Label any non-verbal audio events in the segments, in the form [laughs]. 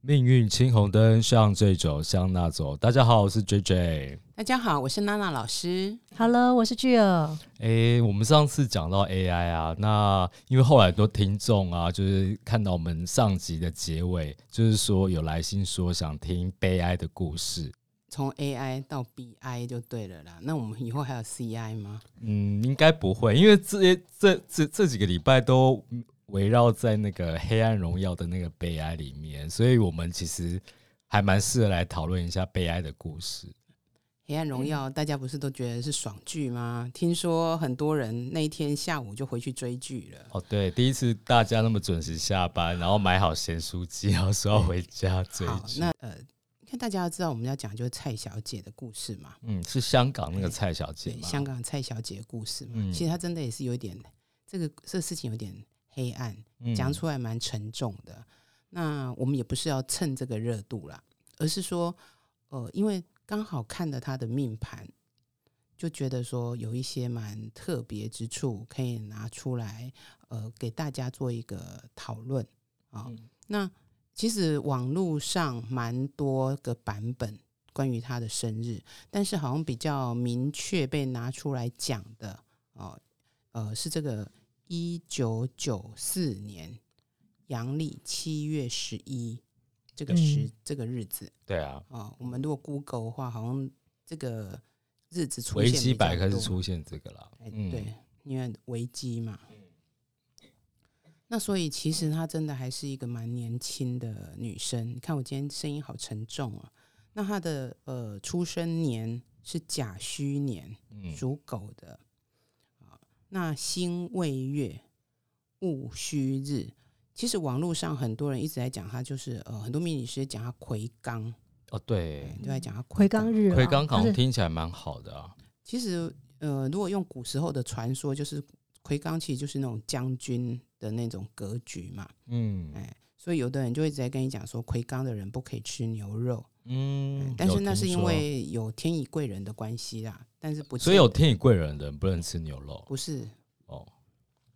命运青红灯，向这走，向那走。大家好，我是 J J。大家好，我是娜娜老师。Hello，我是巨儿。诶，我们上次讲到 AI 啊，那因为后来很多听众啊，就是看到我们上集的结尾，就是说有来信说想听悲哀的故事。从 AI 到 BI 就对了啦。那我们以后还有 CI 吗？嗯，应该不会，因为这些这这这几个礼拜都围绕在那个《黑暗荣耀》的那个悲哀里面，所以我们其实还蛮适合来讨论一下悲哀的故事。黑暗荣耀，大家不是都觉得是爽剧吗？听说很多人那一天下午就回去追剧了。哦，对，第一次大家那么准时下班，然后买好咸酥鸡，然后说要回家追好，剧。那呃，看大家要知道我们要讲就是蔡小姐的故事嘛，嗯，是香港那个蔡小姐？香港蔡小姐的故事嘛。嗯其实她真的也是有一点，这个这个事情有点黑暗，嗯讲出来蛮沉重的。那我们也不是要蹭这个热度啦，而是说，呃，因为刚好看了他的命盘，就觉得说有一些蛮特别之处，可以拿出来，呃，给大家做一个讨论啊。嗯那其实网络上蛮多个版本关于他的生日，但是好像比较明确被拿出来讲的哦，呃，是这个一九九四年阳历七月十一这个时、嗯这个日子对啊，啊、我们如果 Google 的话，好像这个日子出现比较基百科是出现这个啦。哎，嗯，对，因为危机嘛。那所以其实她真的还是一个蛮年轻的女生。你看我今天声音好沉重啊。那她的呃出生年是甲戌年，嗯属狗的啊。那辛未月戊戌日，其实网络上很多人一直在讲他，就是呃很多命理师讲他魁罡，哦，对。哎，都在讲他魁罡。日啊，魁罡好像听起来蛮好的啊。其实，呃，如果用古时候的传说，就是魁罡其实就是那种将军的那种格局嘛，嗯。哎，所以有的人就一直在跟你讲说，魁罡的人不可以吃牛肉，嗯哎，但是那是因为有天乙贵人的关系啦，但是不见所以有天乙贵人的人不能吃牛肉不是，哦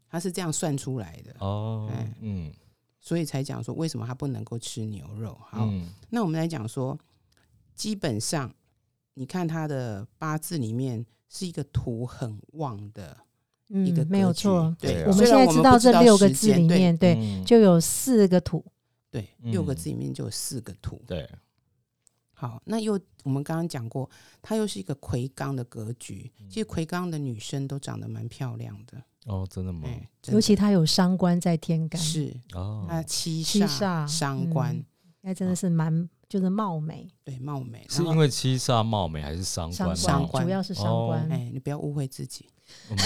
他是这样算出来的，哦哎嗯所以才讲说为什么他不能够吃牛肉。好，嗯那我们来讲说，基本上你看他的八字里面是一个土很旺的一个嗯，没有错。对，啊我们现在知道这六个字里面，对，嗯就有四个土。对，六个嗯字里面就有四个土。对好，那又我们刚刚讲过，它又是一个魁罡的格局。嗯其实魁罡的女生都长得蛮漂亮的，哦，真的吗？尤其她有伤官在天干，是哦，她七七煞煞伤官，嗯那真的是蛮就是貌美，对貌美。是因为七煞貌美还是伤官伤官主要是伤哦官。哎、你不要误会自己。[laughs] 我没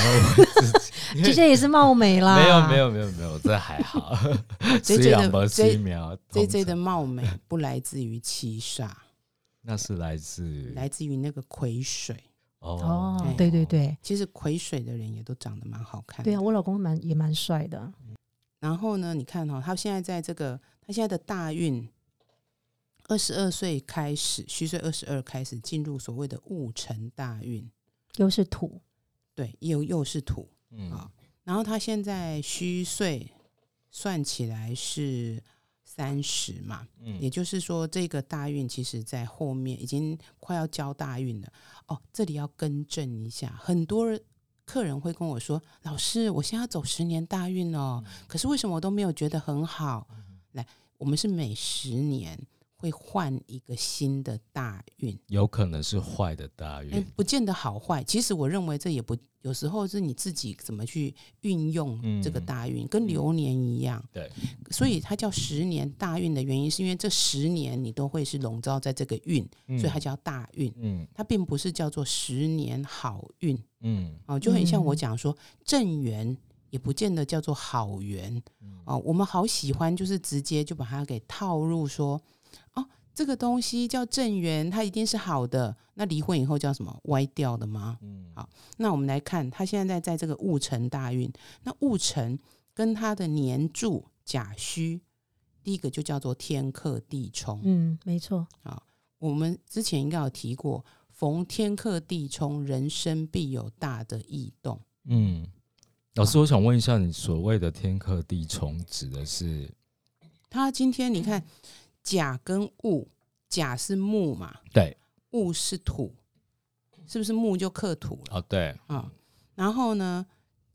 有 [laughs] 这些也是貌美啦，没有没有没有没有，这还好。[laughs] J 虽 J 的是 J 苗 J J 的貌美不来自于七煞，那是来自来自于那个癸水。哦哎，对对对其实癸水的人也都长得蛮好看。对啊，我老公蛮也蛮帅的，然后呢，你看哈、哦，他现在在这个他现在的大运，二十二岁开始，虚岁二十二开始进入所谓的戊辰大运，又是土，对，又又是土嗯啊。然后他现在虚岁算起来是三十嘛，嗯也就是说，这个大运其实在后面已经快要交大运了。哦，这里要更正一下，很多人客人会跟我说：“老师，我现在要走十年大运哦，可是为什么我都没有觉得很好？”来，我们是每十年会换一个新的大运，有可能是坏的大哎运，，不见得好坏。其实我认为这也不，有时候是你自己怎么去运用这个嗯大运，跟流年一样。对，所以它叫十年大运的原因，是因为这十年你都会是笼罩在这个运，所以它叫大运。嗯它并不是叫做十年好运嗯哦，就很像我嗯讲说正缘，也不见得叫做好缘嗯哦。我们好喜欢就是直接就把它给套入说，哦，这个东西叫正缘，它一定是好的。那离婚以后叫什么歪掉的吗？嗯好那我们来看，他现在在这个戊辰大运，那戊辰跟他的年柱甲戌，第一个就叫做天克地冲。嗯，没错，啊我们之前应该有提过，逢天克地冲，人生必有大的异动。嗯。老师，我想问一下，你所谓的天克地冲指的是？他今天你看甲跟戊，甲是木嘛，对，戊是土，是不是木就克土了？哦，对，啊？然后呢，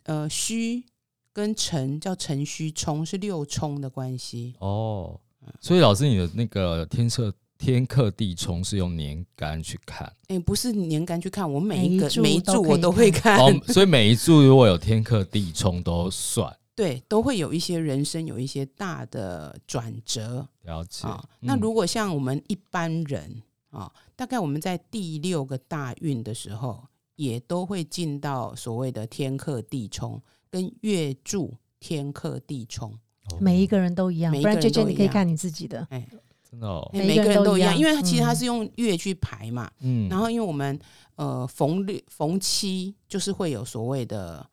呃，戌跟辰叫辰戌冲，是六冲的关系。哦，所以老师你的那个天测天克地冲是用年干去看。哎，不是年干去看，我每一个每一柱我都会看，哦，所以每一柱如果有天克地冲都算对，都会有一些人生有一些大的转折了解。啊。那嗯如果像我们一般人啊，大概我们在第六个大运的时候，也都会进到所谓的天克地冲跟月柱天克地冲。哦每一个人都一样，不然每一个人娟娟你可以看你自己的。哎，真的哦，每个每一个人人都一样，因为其实它嗯是用月去排嘛。嗯，然后因为我们呃逢六逢七就是会有所谓的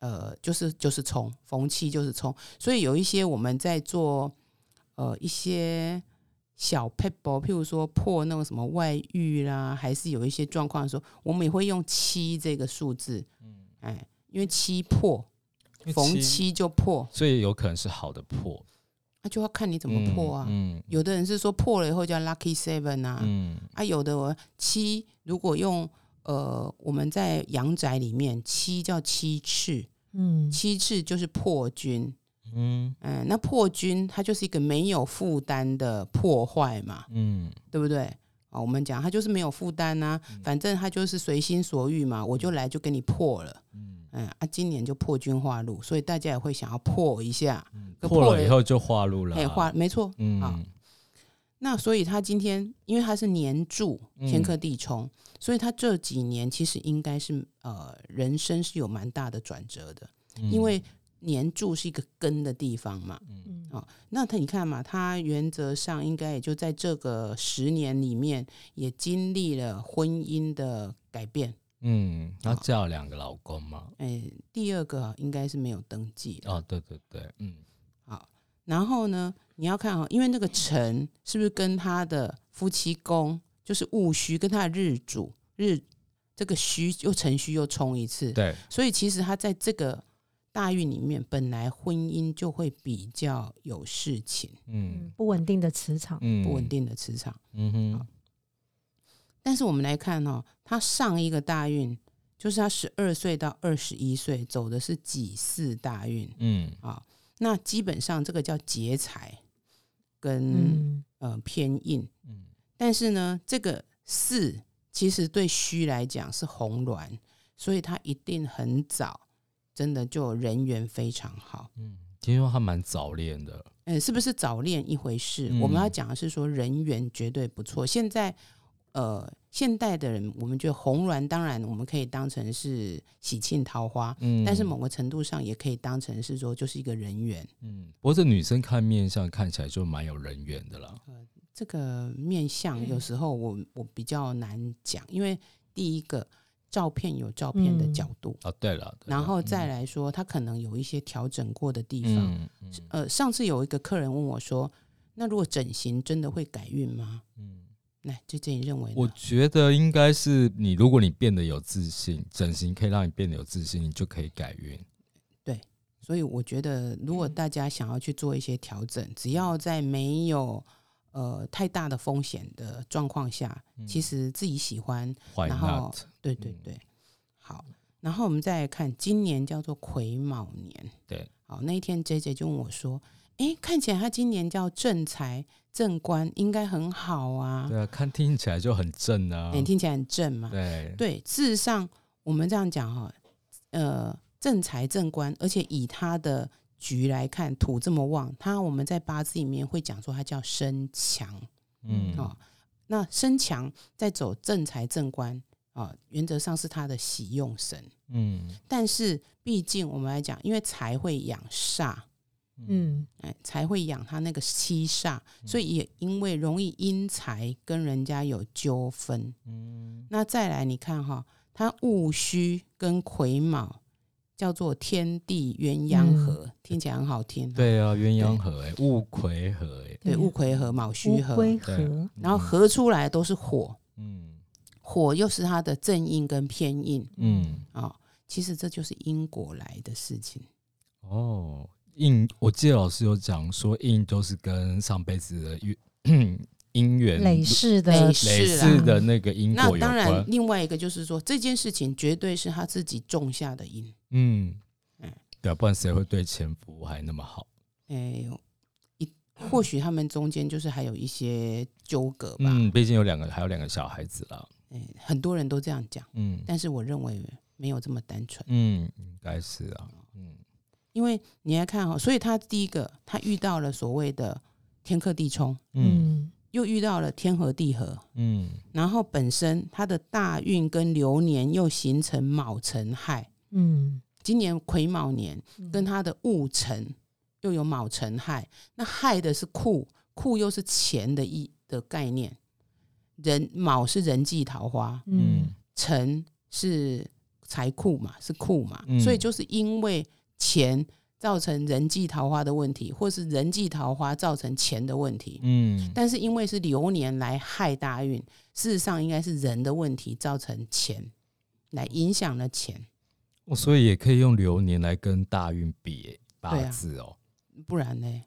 呃就是就是冲逢七就是冲，所以有一些我们在做呃一些小 p e b l 譬如说破那个什么外遇啦，还是有一些状况的时候，我们也会用七这个数字，嗯哎，因为七破逢七就破，所以有可能是好的破，那、就要看你怎么破啊。嗯有的人是说破了以后叫 lucky seven 啊，嗯啊，有的我七如果用呃我们在阳宅里面七叫七赤，嗯，七赤就是破军，嗯嗯、那破军它就是一个没有负担的破坏嘛，嗯。对不对？啊，我们讲它就是没有负担呐，反正它就是随心所欲嘛，我就来就给你破了，嗯。嗯啊，今年就破军化禄，所以大家也会想要破一下，嗯，破破了了以后就化禄了啊，哎，化没错，好。嗯那所以他今天，因为他是年柱嗯天克地冲，所以他这几年其实应该是呃人生是有蛮大的转折的，嗯因为年柱是一个根的地方嘛。嗯哦，那他你看嘛，他原则上应该也就在这个十年里面，也经历了婚姻的改变。嗯，她嫁了两个老公嘛，哎，第二个应该是没有登记的。哦，对对对，嗯好，然后呢，你要看哦，因为那个辰是不是跟他的夫妻宫就是戊戌，跟他的日主日这个戌又辰戌又冲一次，对，所以其实他在这个大运里面，本来婚姻就会比较有事情，嗯。嗯，不稳定的磁场，嗯，不稳，定的磁场。嗯哼，但是我们来看哦，他上一个大运就是他十二岁到二十一岁走的是己巳大运嗯。啊，那基本上这个叫劫财跟、嗯呃偏印。嗯但是呢，这个四其实对虚来讲是红鸾，所以他一定很早，真的就人缘非常好。嗯，听说他蛮早恋的，嗯，是不是早恋一回事？嗯我们要讲的是说人缘绝对不错。现在呃，现代的人，我们觉得红鸾当然我们可以当成是喜庆桃花，嗯，但是某个程度上也可以当成是说就是一个人缘。嗯，不过这女生看面相看起来就蛮有人缘的啦，呃这个面相有时候我我比较难讲，因为第一个照片有照片的嗯角度，啊，对了，对了然后再来说它可能有一些调整过的地方。呃，上次有一个客人问我说：“那如果整形真的会改运吗嗯，？”来，这这你认为？我觉得应该是你，如果你变得有自信，整形可以让你变得有自信，你就可以改运。对所以我觉得，如果大家想要去做一些调整，只要在没有呃太大的风险的状况下，其实自己喜欢然后对对对，好。然后我们再来看，今年叫做癸卯年。对，好，那一天 J J 就问我说：“哎，看起来他今年叫正财正官，应该很好啊。对啊，看听起来就很正啊。诶听起来很正嘛。对，对，事实上我们这样讲哈，呃，正财正官，而且以他的局来看，土这么旺，他我们在八字里面会讲说他叫身强嗯，哦。那身强在走正财正官啊、原则上是他的喜用神，嗯但是毕竟我们来讲，因为财会养煞，嗯。哎，才会养他那个七煞，所以也因为容易因财跟人家有纠纷。嗯。那再来，你看哈，他戊戌跟癸卯叫做天地鸳鸯合，听起来很好听。对啊，鸳鸯合哎，戊癸合哎，对，戊癸合、卯戌合，然后合出来都是火，嗯。火又是它的正印跟偏印。嗯。啊、其实这就是因果来的事情。哦，印，我记得老师有讲说印都是跟上辈子的运姻缘累世的累累世世的那个因果有那当然，另外一个就是说，这件事情绝对是他自己种下的因。嗯嗯，对啊，不然谁会对前夫还那么好？哎，一或许他们中间就是还有一些纠葛吧。嗯，毕竟有两个，还有两个小孩子啦。哎，很多人都这样讲，嗯但是我认为没有这么单纯。嗯，应该是啊。嗯因为你来看哈、所以他第一个，他遇到了所谓的天克地冲，嗯嗯。又遇到了天合地合，嗯。然后本身他的大运跟流年又形成卯辰亥，嗯，今年癸卯年嗯。跟他的戊辰又有卯辰亥，那亥的是库，库又是钱的意的概念，人卯是人际桃花，嗯。辰是财库嘛，是库嘛，嗯。所以就是因为钱造成人际桃花的问题，或是人际桃花造成钱的问题。嗯但是因为是流年来害大运，事实上应该是人的问题造成钱，来影响了钱，哦所以也可以用流年来跟大运比八字哦，不然呢？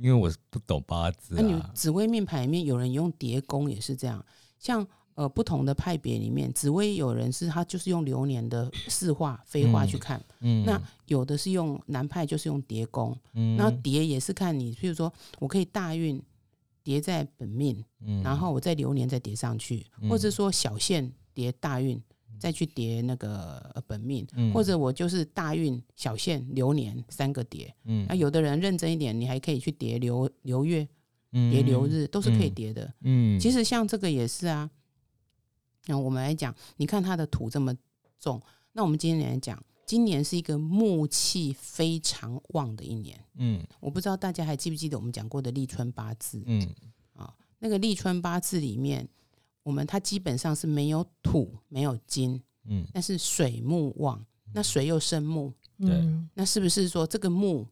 因为我是不懂八字那、你啊。紫微命盘里面有人用叠宫也是这样，像呃不同的派别里面，紫微有人是他就是用流年的四化飞化去看，嗯那有的是用南派就是用叠宫，嗯那叠也是看你，譬如说我可以大运叠在本命，嗯然后我在流年再叠上去，或者说小线叠大运。再去叠那个呃本命，嗯或者我就是大运、小线、流年三个叠。嗯那有的人认真一点，你还可以去叠流流月、嗯叠流日，都是可以叠的。嗯，其实实像这个也是啊。那我们来讲，你看它的土这么重，那我们今天来讲，今年是一个木气非常旺的一年。嗯我不知道大家还记不记得我们讲过的立春八字嗯啊？那个立春八字里面，我们它基本上是没有土、没有金，嗯但是水木旺，那水又生木，嗯那是不是说这个木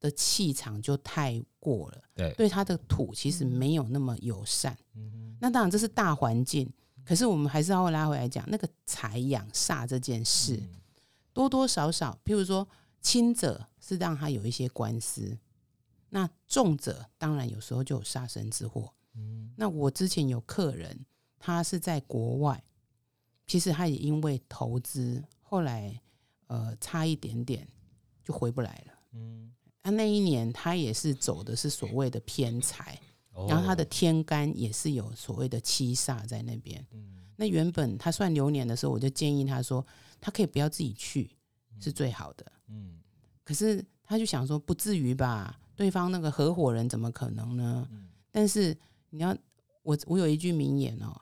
的气场就太过了？对对它的土其实没有那么友善。嗯那当然这是大环境，可是我们还是要拉回来讲那个财养煞这件事，嗯多多少少，譬如说轻者是让他有一些官司，那重者当然有时候就有杀身之祸。嗯那我之前有客人，他是在国外，其实他也因为投资，后来呃差一点点就回不来了。嗯，那那一年他也是走的是所谓的偏财，哦然后他的天干也是有所谓的七煞在那边。嗯那原本他算流年的时候，我就建议他说，他可以不要自己去，是最好的。嗯可是他就想说，不至于吧？对方那个合伙人怎么可能呢？嗯但是你要，我我有一句名言哦，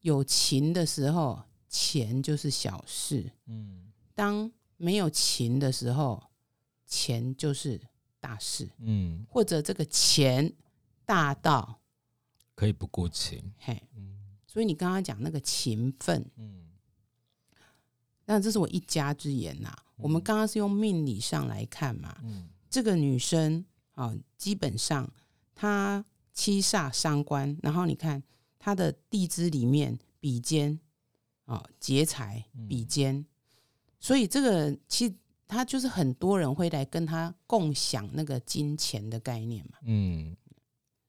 有情的时候，钱就是小事；嗯当没有情的时候，钱就是大事，嗯，或者这个钱大到可以不顾情。嘿。嗯。所以你刚刚讲那个勤奋，嗯。那这是我一家之言呐、我们刚刚是用命理上来看嘛，嗯。这个女生啊、基本上她七煞伤官，然后你看她的地支里面比肩啊、劫财比肩，所以这个其实她就是很多人会来跟她共享那个金钱的概念嘛，嗯，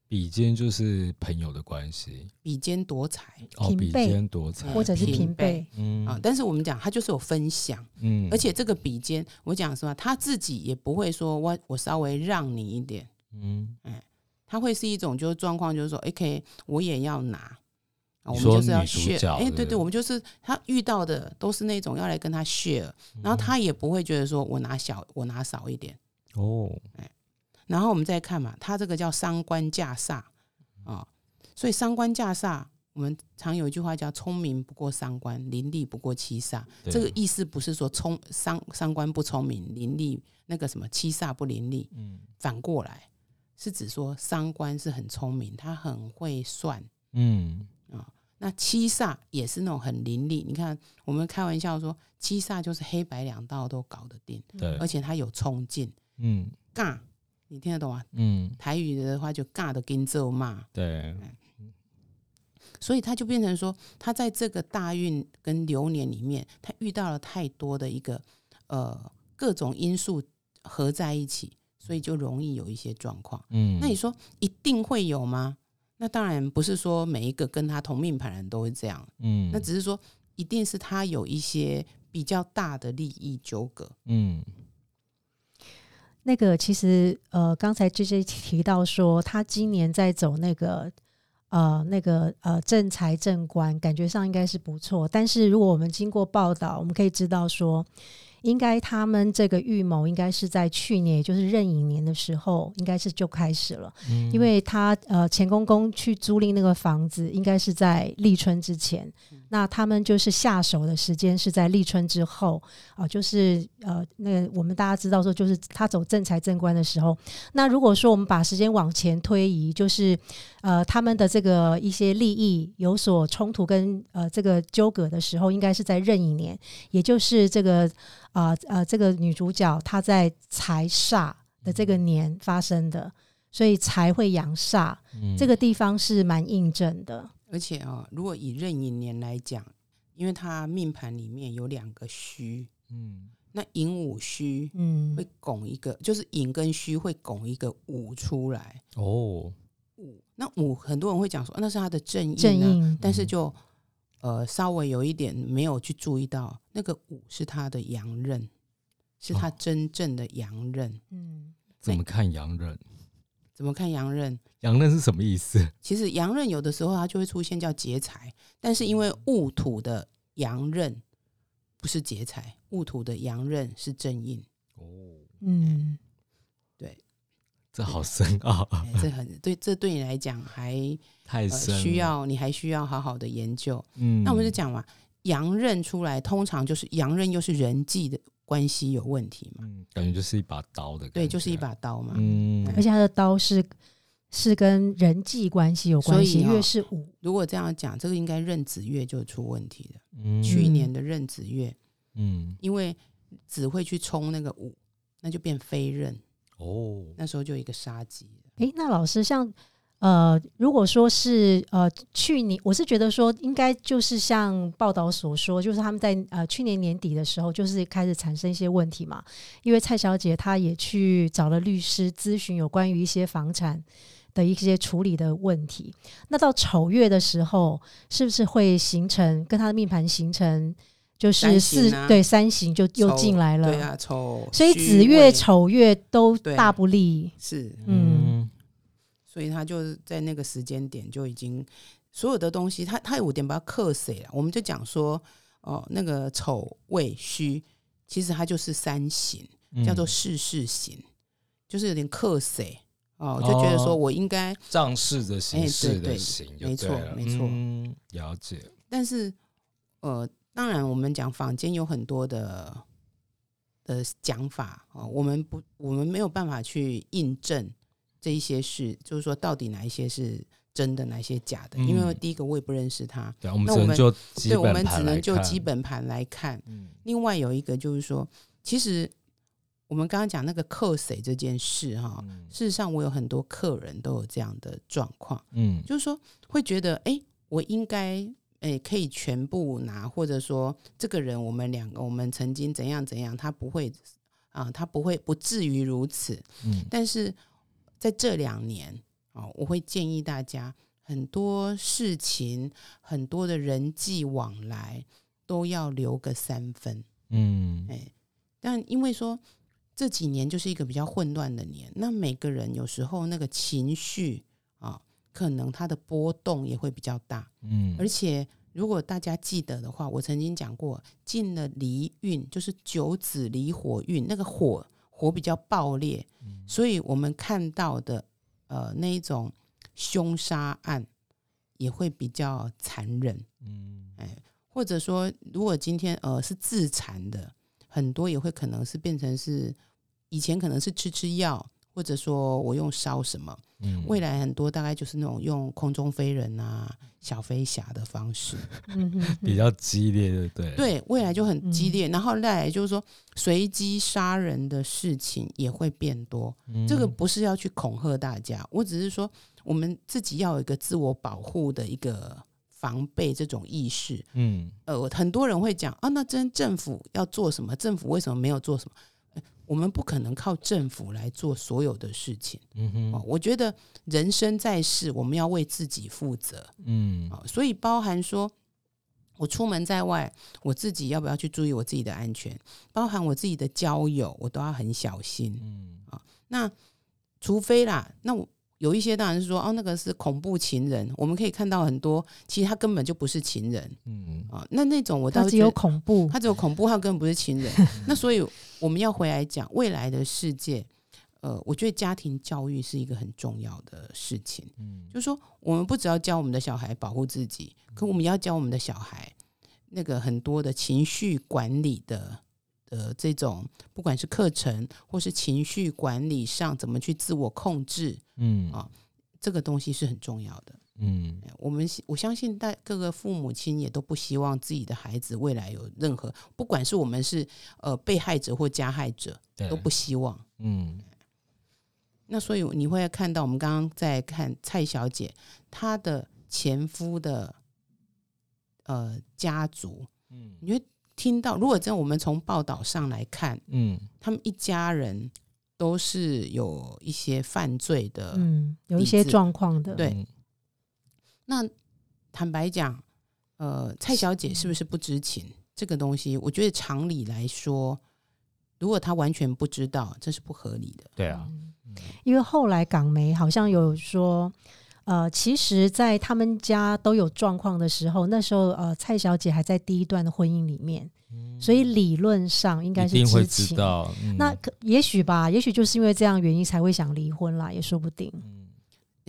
比肩就是朋友的关系。比肩夺财哦，比肩夺财，或者是平平辈，嗯。啊、但是我们讲他就是有分享。嗯，而且这个比肩，我讲什么，他自己也不会说我我稍微让你一点，嗯，他会是一种就是状况，就是说，OK，我也要拿，啊我们说就是要女主 share，哎，角对不对对。对，我们就是他遇到的都是那种要来跟他 share，然后他也不会觉得说我拿小我拿少一点，哦，然后我们再看嘛，他这个叫伤官架煞啊，所以伤官架煞。我们常有一句话叫“聪明不过三官，伶俐不过七煞”。对这个意思不是说聪三三官不聪明，伶俐那个什么七煞不伶俐，嗯反过来是指说三官是很聪明，他很会算嗯啊。那七煞也是那种很伶俐。你看，我们开玩笑说，七煞就是黑白两道都搞得定，对而，且他有冲劲，嗯尬，你听得懂啊？嗯台语的话就尬的跟咒骂，对，所以他就变成说，他在这个大运跟流年里面，他遇到了太多的一个呃各种因素合在一起，所以就容易有一些状况。嗯，那你说一定会有吗？那当然不是说每一个跟他同命盘人都会这样，嗯，那只是说一定是他有一些比较大的利益纠葛。嗯那个其实呃，刚才 J J 提到说，他今年在走那个呃那个呃正财正官，感觉上应该是不错。但是如果我们经过报道，我们可以知道说，应该他们这个预谋应该是在去年，也就是壬寅年的时候，应该是就开始了。嗯因为他呃钱公公去租赁那个房子，应该是在立春之前。那他们就是下手的时间是在立春之后啊、就是呃那个我们大家知道说，就是他走正财正官的时候。那如果说我们把时间往前推移，就是呃他们的这个一些利益有所冲突跟呃这个纠葛的时候，应该是在壬寅年，也就是这个啊呃这个女主角她在财煞的这个年发生的。所以财会阳煞，嗯这个地方是蛮印证的。而且啊、如果以壬寅年来讲，因为他命盘里面有两个虚，嗯那寅午戌嗯会拱一个，就是寅跟戌会拱一个午出来。哦，午那五很多人会讲说、啊那是他的正印、啊，正印，但是就呃稍微有一点没有去注意到，那个五是他的阳刃，是他哦真正的阳刃。嗯怎么看阳刃？怎么看阳刃？阳刃是什么意思？其实阳刃有的时候它就会出现叫劫财，但是因为戊土的阳刃不是劫财，戊土的阳刃是正印。哦，嗯这好深奥，哎，这很对，这对你来讲还呃太深了。需要，你还需要好好的研究。嗯，那我们就讲嘛，阳刃出来，通常就是阳刃又是人际的关系有问题嘛，嗯，感觉就是一把刀的感觉，对，就是一把刀嘛。嗯，而且他的刀是是跟人际关系有关系，所以是五，如果这样讲，这个应该壬子月就出问题了。嗯去年的壬子月，嗯因为子会去冲那个五，那就变非壬，哦，那时候就一个杀机了。诶，那老师像呃，如果说是呃去年，我是觉得说应该就是像报道所说，就是他们在呃去年年底的时候，就是开始产生一些问题嘛。因为蔡小姐她也去找了律师咨询有关于一些房产的一些处理的问题。那到丑月的时候，是不是会形成跟她的命盘形成就是四、啊。对三行就又进来了？对啊，丑，所以子月、丑月都大不利。是，嗯。所以他就是在那个时间点就已经所有的东西，他他有点把它克谁了。我们就讲说，哦，那个丑未戌，其实它就是三刑，嗯叫做世事行，就是有点克谁哦，就觉得说哦我应该，仗势的形哎式对对的形就没错没错。嗯，了解，但是呃，当然我们讲坊间有很多的的讲法哦，我们不，我们没有办法去印证这一些事，就是说到底哪一些是真的，哪一些假的？因为嗯第一个我也不认识他，对，我们那我们只能就基对，我本们只能就盘来看基本盘来看。嗯另外有一个就是说，其实我们刚刚讲那个克谁这件事哈、嗯事实上我有很多客人都有这样的状况，嗯就是说会觉得，哎，我应该。哎，可以全部拿，或者说这个人，我们两个，我们曾经怎样怎样，他不会啊，他不会不至于如此。嗯但是在这两年啊，我会建议大家，很多事情，很多的人际往来都要留个三分。嗯哎，但因为说这几年就是一个比较混乱的年，那每个人有时候那个情绪啊，可能它的波动也会比较大。嗯，而且如果大家记得的话，我曾经讲过，进了离运，就是九子离火运，那个火火比较爆裂，嗯。所以我们看到的呃那一种凶杀案也会比较残忍，嗯。哎，或者说如果今天呃是自残的，很多也会可能是变成是以前可能是吃吃药，或者说我用烧什么，嗯未来很多大概就是那种用空中飞人啊、小飞侠的方式。嗯比较激烈，对不对？，对，未来就很激嗯烈。然后再来就是说，随机杀人的事情也会变多。这个不是要去恐吓大家，我只是说我们自己要有一个自我保护的一个防备这种意识。嗯呃，很多人会讲啊，那真政府要做什么？政府为什么没有做什么？呃我们不可能靠政府来做所有的事情。嗯哼，，哦我觉得人生在世，我们要为自己负责。嗯。啊、所以包含说，我出门在外，我自己要不要去注意我自己的安全，包含我自己的交友，我都要很小心。嗯。啊那除非啦，那我有一些当然是说，哦，那个是恐怖情人，我们可以看到很多，其实他根本就不是情人嗯啊、那那种我倒是只有恐怖，他只有恐怖，他根本不是情人。[laughs] 那所以我们要回来讲未来的世界。呃，我觉得家庭教育是一个很重要的事情。嗯就是说，我们不只要教我们的小孩保护自己，可我们也要教我们的小孩那个很多的情绪管理的的这种，不管是课程或是情绪管理上怎么去自我控制，嗯啊这个东西是很重要的。嗯我们我相信大各个父母亲也都不希望自己的孩子未来有任何，不管是我们是呃被害者或加害者，都不希望。嗯那所以你会看到，我们刚刚在看蔡小姐她的前夫的呃家族，嗯你会听到，如果真的我们从报道上来看，嗯。他们一家人都是有一些犯罪的。嗯，有一些状况的，对。那坦白讲，呃，蔡小姐是不是不知情？这个东西？我觉得常理来说，如果她完全不知道，这是不合理的。对啊，嗯。因为后来港媒好像有说，呃，其实，在他们家都有状况的时候，那时候呃，蔡小姐还在第一段的婚姻里面，所以理论上应该是知情。知道。嗯那可也许吧，也许就是因为这样原因才会想离婚啦，也说不定。嗯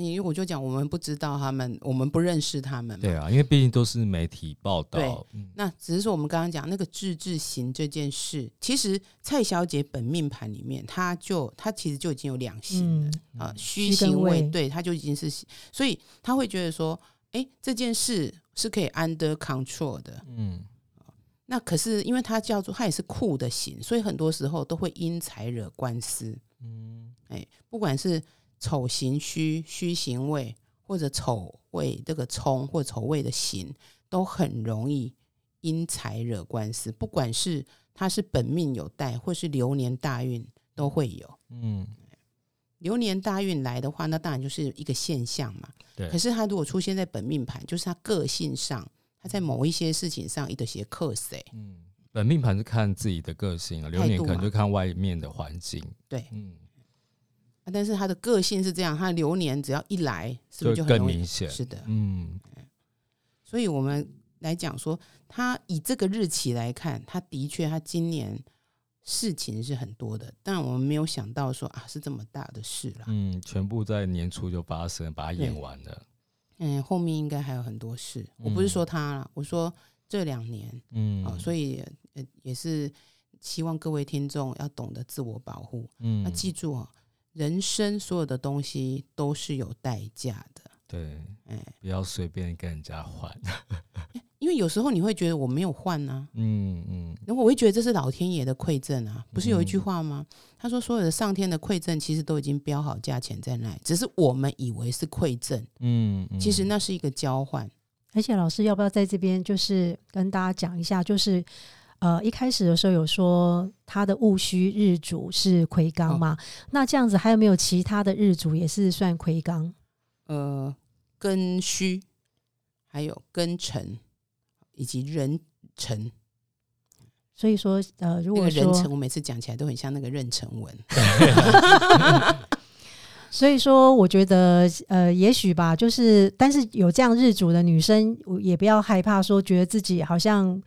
因为我就讲，我们不知道他们，我们不认识他们嘛。对啊，因为毕竟都是媒体报道对，嗯那只是说我们刚刚讲那个自治型这件事，其实蔡小姐本命盘里面，她就她其实就已经有两型了嗯，啊，虚行位，对，她就已经是，所以她会觉得说，哎，这件事是可以 under control 的。嗯那可是因为她叫做她也是酷的型，所以很多时候都会因财惹官司。嗯哎，不管是丑行虚、虚行位，或者丑位这个冲或丑位的行，都很容易因财惹官司。不管是他是本命有带，或是流年大运，都会有。嗯，流年大运来的话，那当然就是一个现象嘛。对可是他如果出现在本命盘，就是他个性上，他在某一些事情上一的些克谁。嗯，本命盘是看自己的个性啊，流年可能就看外面的环境。对，嗯，啊但是他的个性是这样，他的流年只要一来，是不是就很？明显。是的，嗯所以我们来讲说，他以这个日期来看，他的确他今年事情是很多的，但我们没有想到说啊是这么大的事啦。嗯，全部在年初就发生，把它演完了。嗯，后面应该还有很多事。我不是说他啦，我说这两年嗯，啊、所以呃也是希望各位听众要懂得自我保护。嗯，那记住啊，人生所有的东西都是有代价的。对，哎，不要随便跟人家换。[laughs] 因为有时候你会觉得我没有换呢、嗯嗯然后我会觉得这是老天爷的馈赠啊，不是有一句嗯话吗？他说所有的上天的馈赠其实都已经标好价钱在那里，只是我们以为是馈赠，嗯，嗯其实那是一个交换。而且老师要不要在这边就是跟大家讲一下，就是呃一开始的时候有说他的戊戌日主是魁罡嘛，那这样子还有没有其他的日主也是算魁罡？呃，庚戌，还有庚辰，以及壬辰。所以说呃如果那个壬辰，说我每次讲起来都很像那个壬辰文。[laughs] 所以说我觉得呃也许吧，就是但是有这样日主的女生也不要害怕说觉得自己好像。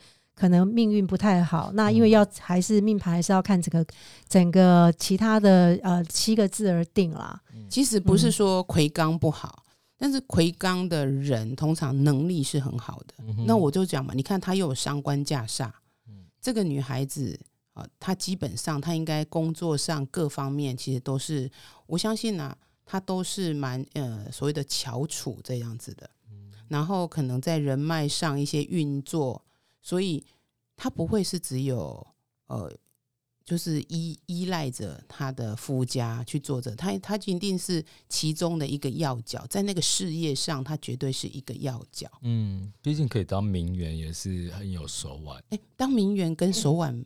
可能命运不太好，那因为要还是命盘，还是要看整个整个其他的呃七个字而定啦。其实不是嗯。说魁罡不好，但是魁罡的人通常能力是很好的。嗯那我就讲嘛，你看他又有伤官架煞，嗯。这个女孩子啊、她基本上她应该工作上各方面其实都是，我相信啊，她都是蛮呃所谓的翘楚这样子的，嗯。然后可能在人脉上一些运作，所以他不会是只有呃。就是依依赖着他的夫家去做着，他他一定是其中的一个要角，在那个事业上，他绝对是一个要角。嗯，毕竟可以当名媛，也是很有手腕。哎，当名媛跟手腕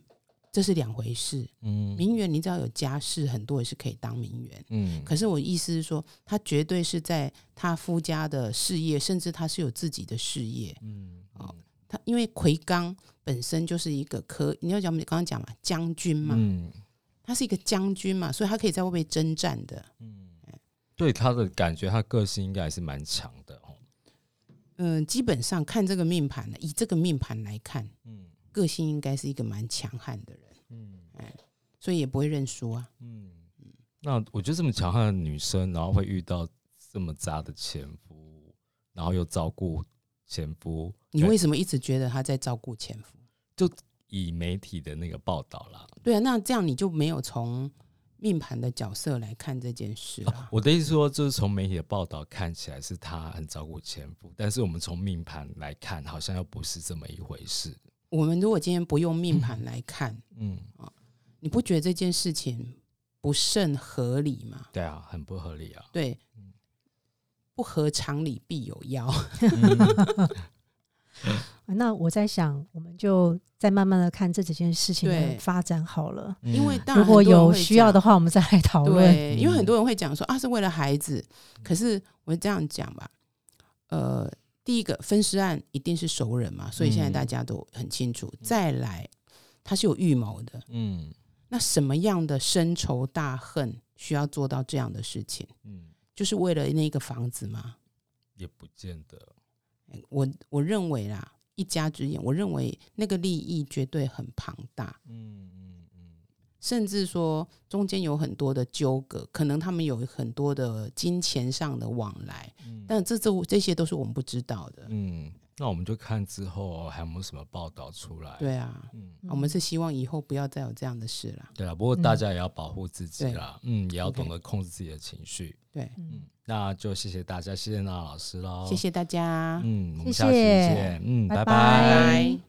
这是两回事。嗯名媛，你知道有家世，很多也是可以当名媛。嗯，可是我意思是说，他绝对是在他夫家的事业，甚至他是有自己的事业。嗯哦他因为奎刚本身就是一个科，你要讲我们刚刚讲嘛，将军嘛，嗯他是一个将军嘛，所以他可以在外面征战的。嗯，对他的感觉，他个性应该还是蛮强的哦。嗯，基本上看这个命盘呢，以这个命盘来看，嗯个性应该是一个蛮强悍的人，嗯哎所以也不会认输啊。嗯，那我觉得这么强悍的女生，然后会遇到这么渣的前夫，然后又照顾前夫，你为什么一直觉得他在照顾前夫？就以媒体的那个报道啦，对啊，那这样你就没有从命盘的角色来看这件事啊。哦我的意思说，就是从媒体的报道看起来是他很照顾前夫，但是我们从命盘来看，好像又不是这么一回事。我们如果今天不用命盘来看，嗯，你不觉得这件事情不甚合理吗？对啊，很不合理啊。对，不合常理必有妖。[laughs] 那我在想，我们就再慢慢的看这几件事情的发展好了。因为如果有需要的话，我们再来讨论。对，因为很嗯多人会讲说啊，是为了孩子。可是我这样讲吧，呃，第一个分尸案一定是熟人嘛，所以现在嗯大家都很清楚。再来，他是有预谋的。嗯那什么样的深仇大恨需要做到这样的事情？嗯，就是为了那个房子吗？也不见得。我我认为啦，一家之言，我认为那个利益绝对很庞大。嗯嗯嗯甚至说中间有很多的纠葛，可能他们有很多的金钱上的往来，嗯但这这这些都是我们不知道的。嗯，那我们就看之后还有没有什么报道出来。，对啊，嗯，我们是希望以后不要再有这样的事了。对啊。不过大家也要保护自己对啦，嗯，也要懂得控制自己的情绪。对，嗯嗯，那就谢谢大家，谢谢娜老师喽。谢谢大家，嗯，我们下期谢见。嗯，拜拜拜拜。